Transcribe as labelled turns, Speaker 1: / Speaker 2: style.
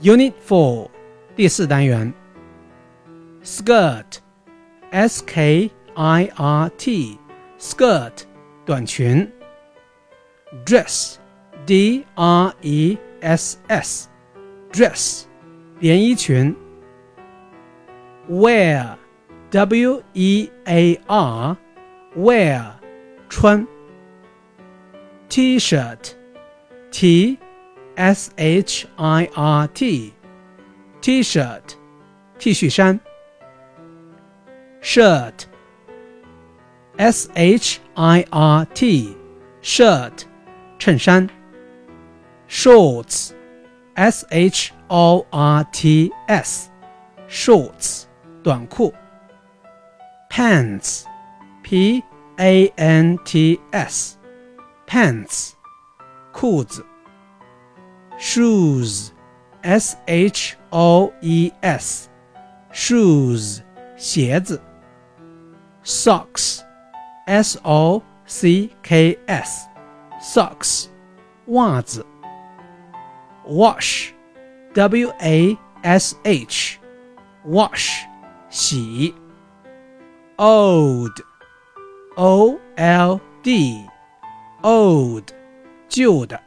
Speaker 1: Unit Four 第四单元，skirt，s k i r t，skirt 短裙，dress，d r e s s，dress 连衣裙，wear，w e a r，wear 穿，t-shirt，t S H I R T T-shirt T 恤衫 shirt S H I R T shirt 衬衫 shorts S H O R T S shorts 短裤 pants P A N T S pants 裤子 shoes, s h o e s, shoes 鞋子。socks, s o c k s, socks 袜子。wash, w a s h, wash 洗。old, o l d, old 旧的。